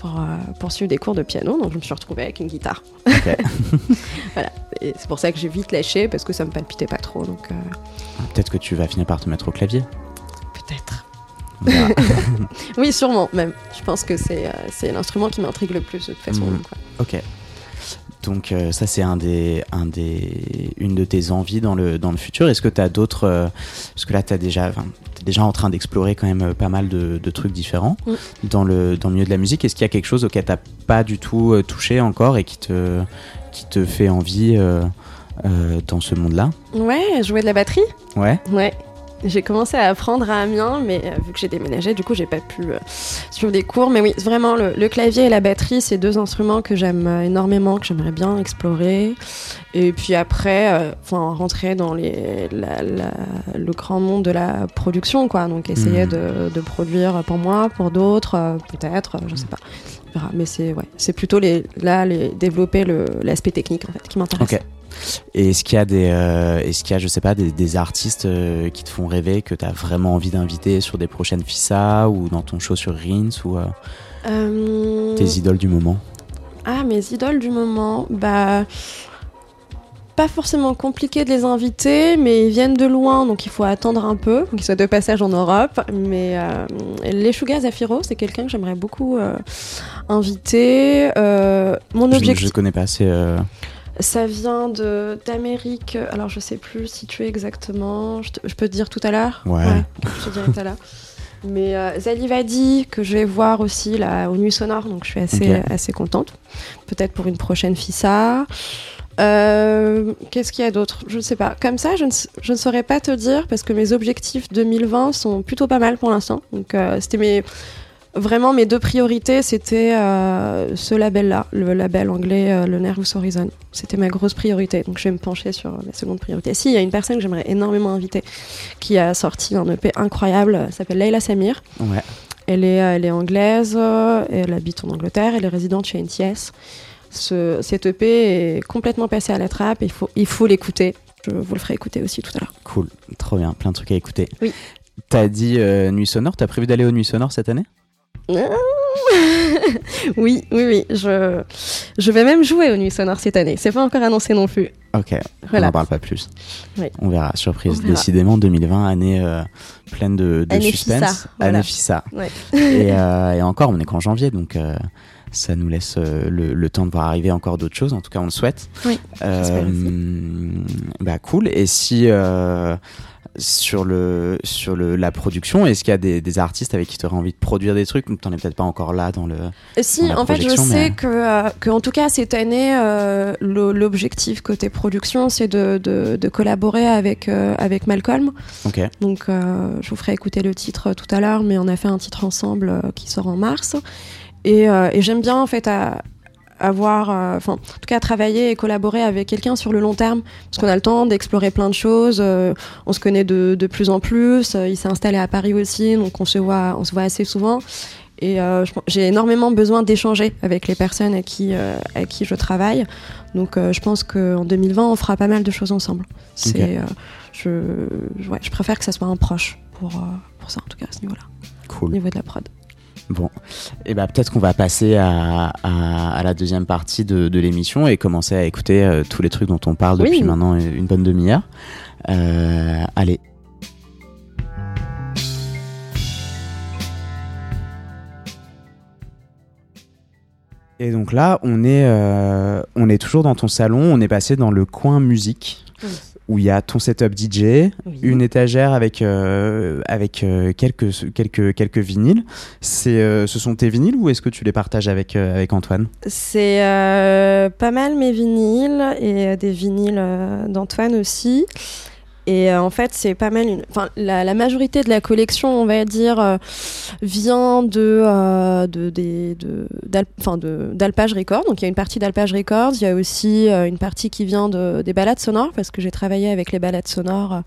pour, euh, pour suivre des cours de piano. Donc je me suis retrouvée avec une guitare. Ok. Voilà. Et c'est pour ça que j'ai vite lâché parce que ça me palpitait pas trop. Donc euh, Peut-être que tu vas finir par te mettre au clavier. Oui, sûrement même. Je pense que c'est euh, l'instrument qui m'intrigue le plus de toute façon. Mhm. quoi. ok. Donc euh, ça c'est un des, un des, une de tes envies dans le, dans le futur. Est-ce que tu as d'autres... euh, parce que là tu t'es déjà en train d'explorer quand même euh, pas mal de, de trucs différents dans, le, dans le milieu de la musique. Est-ce qu'il y a quelque chose auquel tu pas du tout touché encore et qui te, qui te fait envie euh, dans ce monde-là? Ouais, jouer de la batterie Ouais. Ouais. J'ai commencé à apprendre à Amiens, mais euh, vu que j'ai déménagé, du coup, j'ai pas pu euh, suivre des cours. Mais oui, vraiment, le, le clavier et la batterie, c'est deux instruments que j'aime euh, énormément, que j'aimerais bien explorer. Et puis après, euh, enfin, rentrer dans les, la- la- le grand monde de la production, quoi. Donc, essayer Mhm. de, de produire pour moi, pour d'autres, peut-être, je sais pas. Mais c'est ouais, c'est plutôt les, là, les, développer l'aspect technique, en fait, qui m'intéresse. Ok. Et est-ce qu'il y a des, euh, est-ce qu'il y a, je sais pas, des, des artistes euh, qui te font rêver, que tu as vraiment envie d'inviter sur des prochaines FISA ou dans ton show sur Rins ou euh, tes idoles du moment? Ah, mes idoles du moment, bah. Pas forcément compliqué de les inviter, mais ils viennent de loin, donc il faut attendre un peu, qu'ils soient de passage en Europe. Mais les Sugar Zafiro, c'est quelqu'un que j'aimerais beaucoup inviter. Mon je, objectif, je connais pas assez. Ça vient de d'Amérique. Alors je sais plus situé exactement. Je, te- je peux te dire tout à l'heure? Ouais. je te dirai tout à l'heure. Mais euh, Zalivadi, que je vais voir aussi là, aux Nuits Sonores, donc je suis assez, assez contente. Peut-être pour une prochaine FISA. Euh, Qu'est-ce qu'il y a d'autre? Je ne sais pas. Comme ça, je ne, je ne saurais pas te dire parce que mes objectifs 2020 sont plutôt pas mal pour l'instant. Donc, euh, c'était mes. Vraiment, mes deux priorités, c'était euh, ce label-là, le label anglais, euh, le Nervous Horizon. C'était ma grosse priorité. Donc, je vais me pencher sur ma seconde priorité. Si, il y a une personne que j'aimerais énormément inviter qui a sorti un EP incroyable, elle s'appelle Leila Samir. Ouais. Elle est, elle est anglaise, euh, elle habite en Angleterre, elle est résidente chez NTS. Ce, cet EP est complètement passé à la trappe, il faut il faut l'écouter. Je vous le ferai écouter aussi tout à l'heure. Cool. Trop bien. Plein de trucs à écouter. Oui. T'as dit euh, Nuit Sonore, t'as prévu d'aller aux Nuits Sonores cette année? oui, oui, oui. Je, je vais même jouer aux Nuits Sonores cette année. C'est pas encore annoncé non plus. Ok, on n'en parle pas plus. Oui. On verra, surprise. On verra. Décidément, 2020, année euh, pleine de, de Année suspense. Fissa, voilà. Année Fissa. Ouais. et, euh, et encore, on est qu'en janvier, donc euh, ça nous laisse le, le temps de voir arriver encore d'autres choses. En tout cas, on le souhaite. Oui, bah cool. Et si sur le sur le la production, est-ce qu'il y a des, des artistes avec qui tu aurais envie de produire des trucs? T'en es peut-être pas encore là dans le. Euh, Si, dans en fait, je sais mais- que, euh, que, en tout cas, cette année, euh, l'objectif côté production, c'est de, de, de collaborer avec, euh, avec Malcolm. Donc, je vous ferai écouter le titre tout à l'heure, mais on a fait un titre ensemble qui sort en mars. Et, et j'aime bien, en fait, à, avoir, euh, enfin, en tout cas, travailler et collaborer avec quelqu'un sur le long terme, parce qu'on a le temps d'explorer plein de choses. euh, on se connaît de, de plus en plus. euh, il s'est installé à Paris aussi, donc on se voit, on se voit assez souvent. Et j'ai énormément besoin d'échanger avec les personnes à qui, à qui je travaille. Donc je pense qu'en 2020, on fera pas mal de choses ensemble. C'est, je, ouais, je préfère que ça soit un proche pour, pour ça, en tout cas, à ce niveau-là, au Cool. niveau de la prod. Bon, et ben peut-être qu'on va passer à, à, à la deuxième partie de, de l'émission et commencer à écouter euh, tous les trucs dont on parle Oui. depuis maintenant une bonne demi-heure. Euh, allez. Et donc là, on est, euh, on est toujours dans ton salon. On est passé dans le coin musique où il y a ton setup DJ, une étagère avec euh, avec euh, quelques quelques quelques vinyles. C'est euh, ce sont tes vinyles ou est-ce que tu les partages avec euh, avec Antoine? C'est euh, pas mal mes vinyles et des vinyles euh, d'Antoine aussi. Et euh, en fait, c'est pas mal. Une... Enfin, la, la majorité de la collection, on va dire, euh, vient de, euh, de, des- de, de- d'Alpage Records. Donc, il y a une partie d'Alpage Records. Il y a aussi euh, une partie qui vient de, des balades sonores, parce que j'ai travaillé avec les balades sonores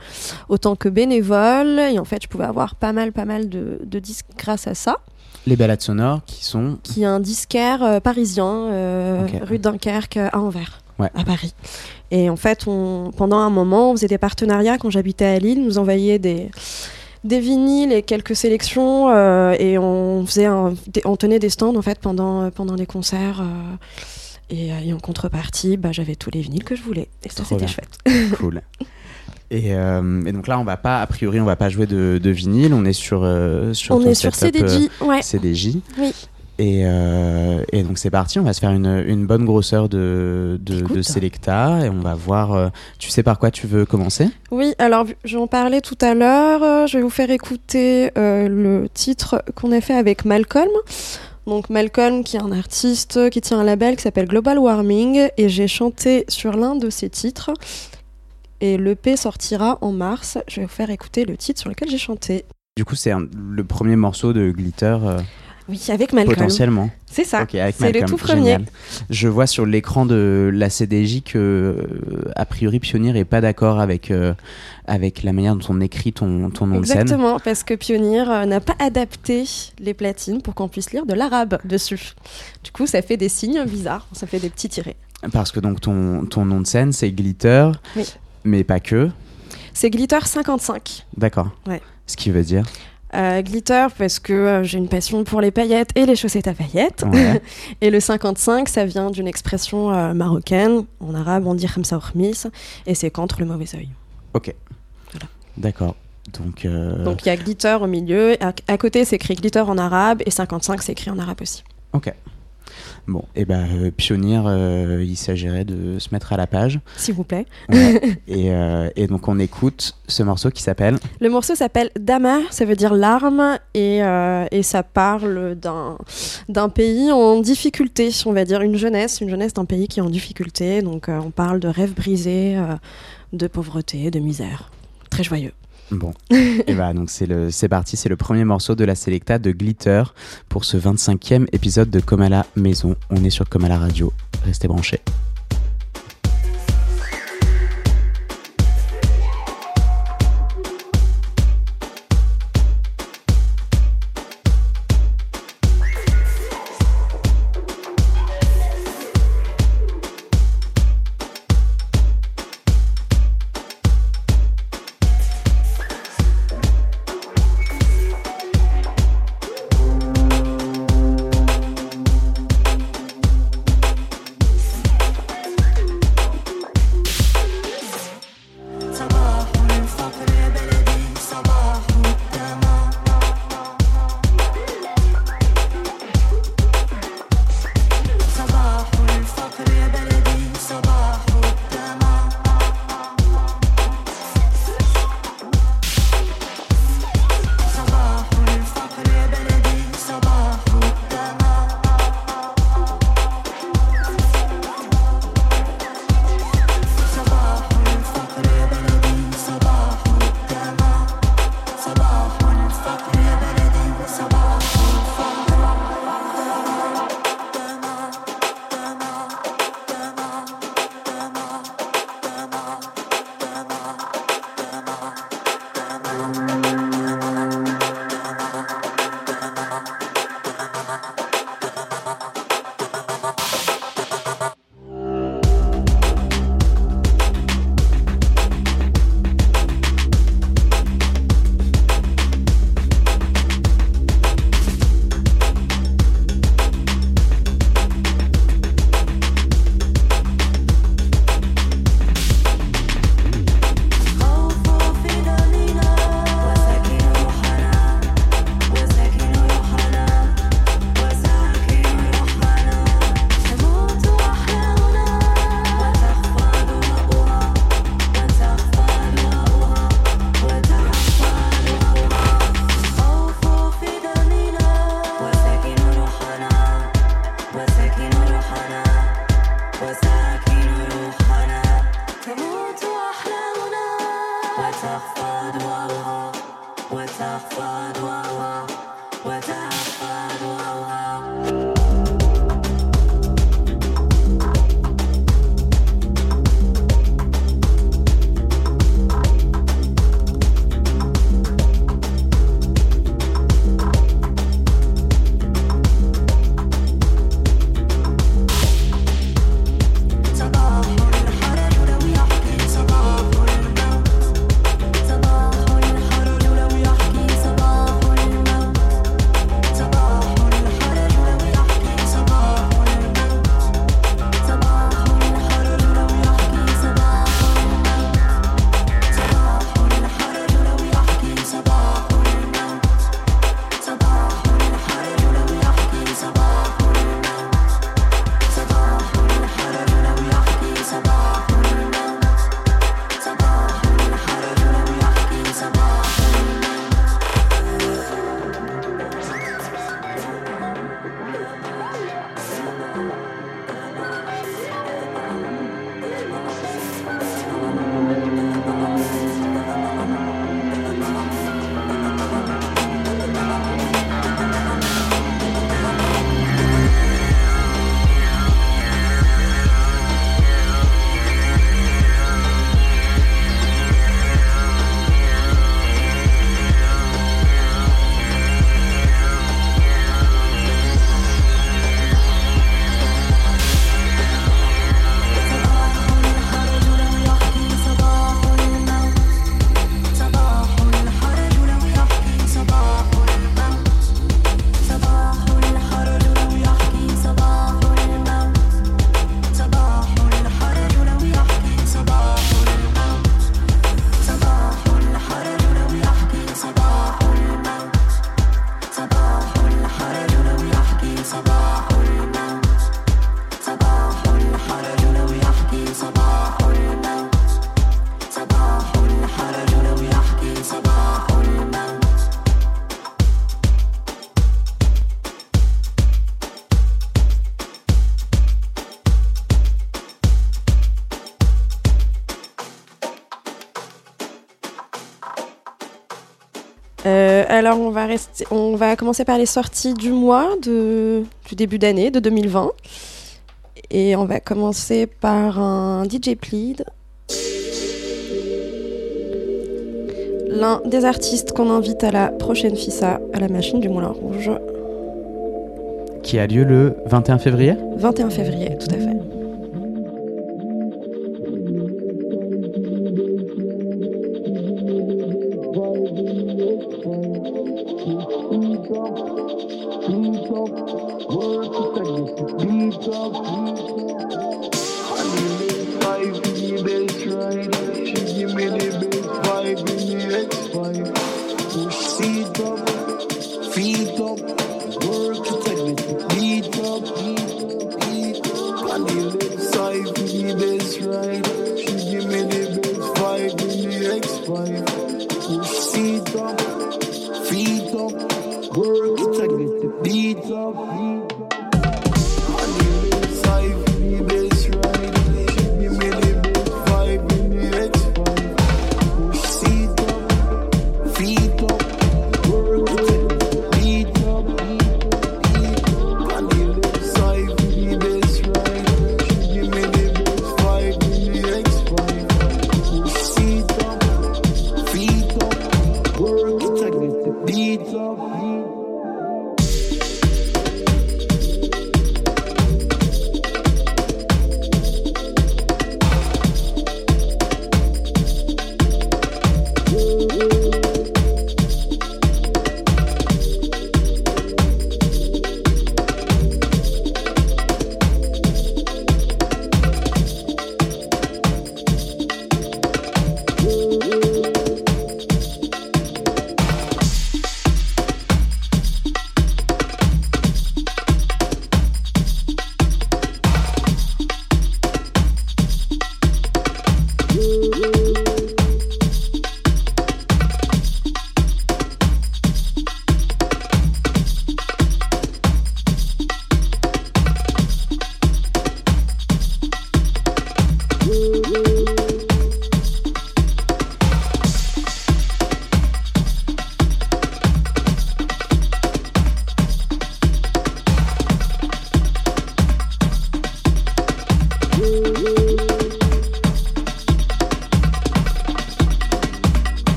autant que bénévole. Et en fait, je pouvais avoir pas mal, pas mal de, de disques grâce à ça. Les balades sonores qui sont Qui est un disquaire parisien, euh, Ok. rue Dunkerque, à Anvers, Ouais. à Paris. Et en fait, on, pendant un moment, on faisait des partenariats quand j'habitais à Lille, nous envoyait des, des vinyles et quelques sélections euh, et on faisait un- on tenait des stands en fait pendant, pendant les concerts. euh, et, euh, et en contrepartie, bah, j'avais tous les vinyles que je voulais. Et ça, c'était chouette. cool. Et, euh, et donc là, on va pas, a priori, on va pas jouer de, de vinyle. On est sur euh, sur on est sur euh, CDJ, ouais. CDJ. Oui. Et, euh, et donc c'est parti, on va se faire une, une bonne grosseur de, de, Selecta et on va voir. euh, tu sais par quoi tu veux commencer? Oui, alors j'en parlais tout à l'heure. euh, Je vais vous faire écouter euh, le titre qu'on a fait avec Malcolm. Donc Malcolm, qui est un artiste qui tient un label qui s'appelle Global Warming, et j'ai chanté sur l'un de ses titres. Et l'EP sortira en mars. Je vais vous faire écouter le titre sur lequel j'ai chanté. Du coup, c'est le premier morceau de Glitter euh, Oui, avec Malcolm. potentiellement. C'est ça. Ok, avec c'est le tout premier. génial. Je vois sur l'écran de la CDJ que, euh, a priori, Pionnier est pas d'accord avec, euh, avec la manière dont on écrit ton, ton nom de scène. Exactement, parce que Pioneer euh, n'a pas adapté les platines pour qu'on puisse lire de l'arabe dessus. Du coup, ça fait des signes bizarres, ça fait des petits tirés. Parce que donc ton, ton nom de scène, c'est Glitter, Oui. mais pas que. C'est Glitter 55. D'accord. Ouais. Ce qui veut dire. Euh, glitter parce que euh, j'ai une passion pour les paillettes et les chaussettes à paillettes. Ouais. Et le 55, ça vient d'une expression euh, marocaine. En arabe, on dit khamsa ormis et c'est contre le mauvais œil. D'accord. Donc, Donc il y a glitter au milieu. À, à côté, c'est écrit glitter en arabe et 55, c'est écrit en arabe aussi. Bon, et ben euh, Pionnier, euh, il s'agirait de se mettre à la page. S'il vous plaît. Ouais. et, euh, et donc on écoute ce morceau qui s'appelle. Le morceau s'appelle Dama, ça veut dire larme, et, et ça parle d'un d'un pays en difficulté, on va dire une jeunesse, une jeunesse d'un pays qui est en difficulté. Donc on parle de rêves brisés, de pauvreté, de misère. Très joyeux. Bon, et bah donc c'est le, c'est parti, c'est le premier morceau de la Selecta de Glitter pour ce 25e épisode de Comme à la maison. On est sur Comme à la radio. Restez branchés. Alors on va rester, on va commencer par les sorties du mois de, du début d'année de 2020 et on va commencer par un DJ Plead. L'un des artistes qu'on invite à la prochaine FISA à la machine du Moulin Rouge, Qui a lieu le 21 février? 21 février, tout à fait.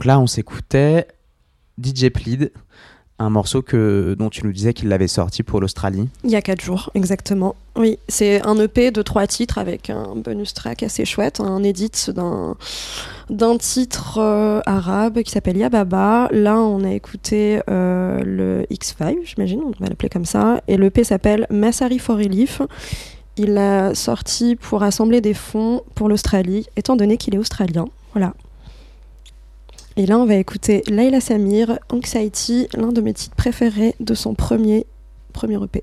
Donc là, on s'écoutait DJ Plead, un morceau que, dont tu nous disais qu'il l'avait sorti pour l'Australie. Il y a quatre jours, exactement. Oui, c'est un EP de trois titres avec un bonus track assez chouette, un edit d'un d'un titre euh, arabe qui s'appelle Yababa. Là, on a écouté euh, le X5, j'imagine, on va l'appeler comme ça. Et l'EP s'appelle Massari for Relief. Il l'a sorti pour rassembler des fonds pour l'Australie, étant donné qu'il est australien. Voilà. Et là, on va écouter Layla Samir, Anxiety, l'un de mes titres préférés de son premier, premier EP.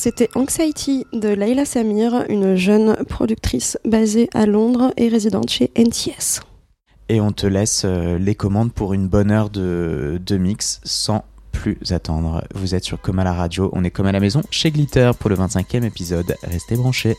C'était Anxiety de Layla Samir, une jeune productrice basée à Londres et résidente chez NTS. Et on te laisse euh, les commandes pour une bonne heure de, de mix sans plus attendre. Vous êtes sur Comme à la radio, on est comme à la maison chez Glitter pour le 25e épisode. Restez branchés.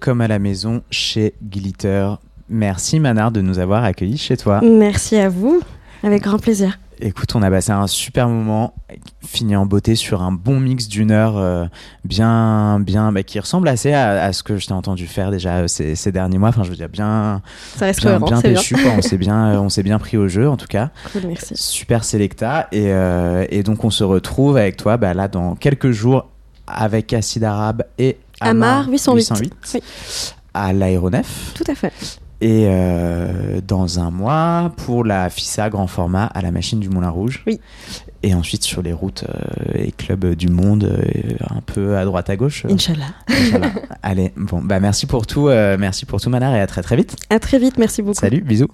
Comme à la maison chez Glitter. Merci Manar de nous avoir accueillis chez toi. Merci à vous, avec grand plaisir. Écoute, on a passé un super moment, fini en beauté sur un bon mix d'une heure, euh, bien, bien, bah, qui ressemble assez à, à ce que je t'ai entendu faire déjà euh, ces, ces derniers mois. Enfin, je veux dire, bien, Ça reste bien, cohérent, bien bien. quoi. On s'est bien, euh, on s'est bien pris au jeu en tout cas. Cool, merci. Super Selecta. Et, euh, et donc, on se retrouve avec toi bah, là dans quelques jours avec Acide Arabe et Amar 808. Oui, à l'aéronef. tout à fait. Et euh, dans un mois pour la FISA grand format à la machine du Moulin Rouge. Oui. Et ensuite sur les routes euh, et clubs du monde, euh, un peu à droite à gauche. Inch'Allah. Inch'Allah. Allez, bon, bah merci pour tout, merci pour tout Manar et à très très vite. À très vite, merci beaucoup. Salut, bisous.